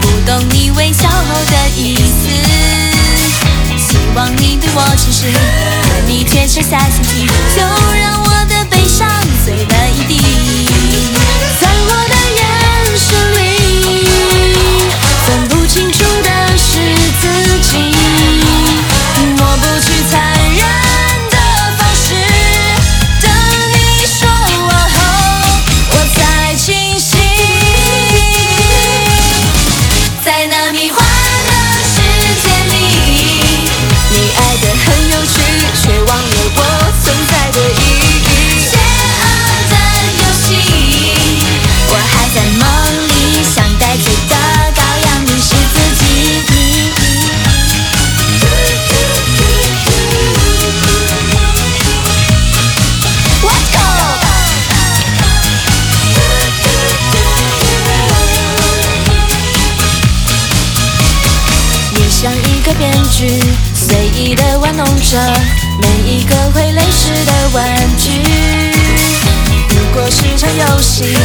不懂你微笑后的意思，希望你对我诚实，可你却剩下心机。像一个编剧，随意的玩弄着每一个会泪湿的玩具。如果是场游戏，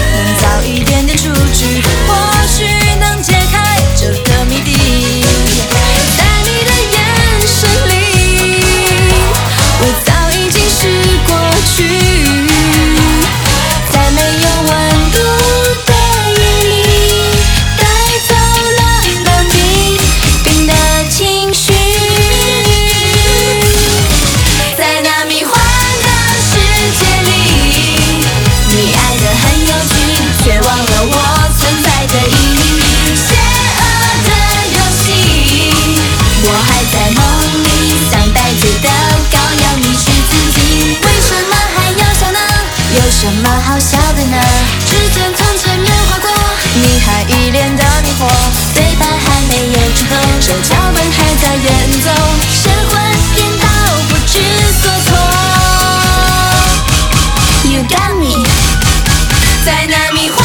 在纳米。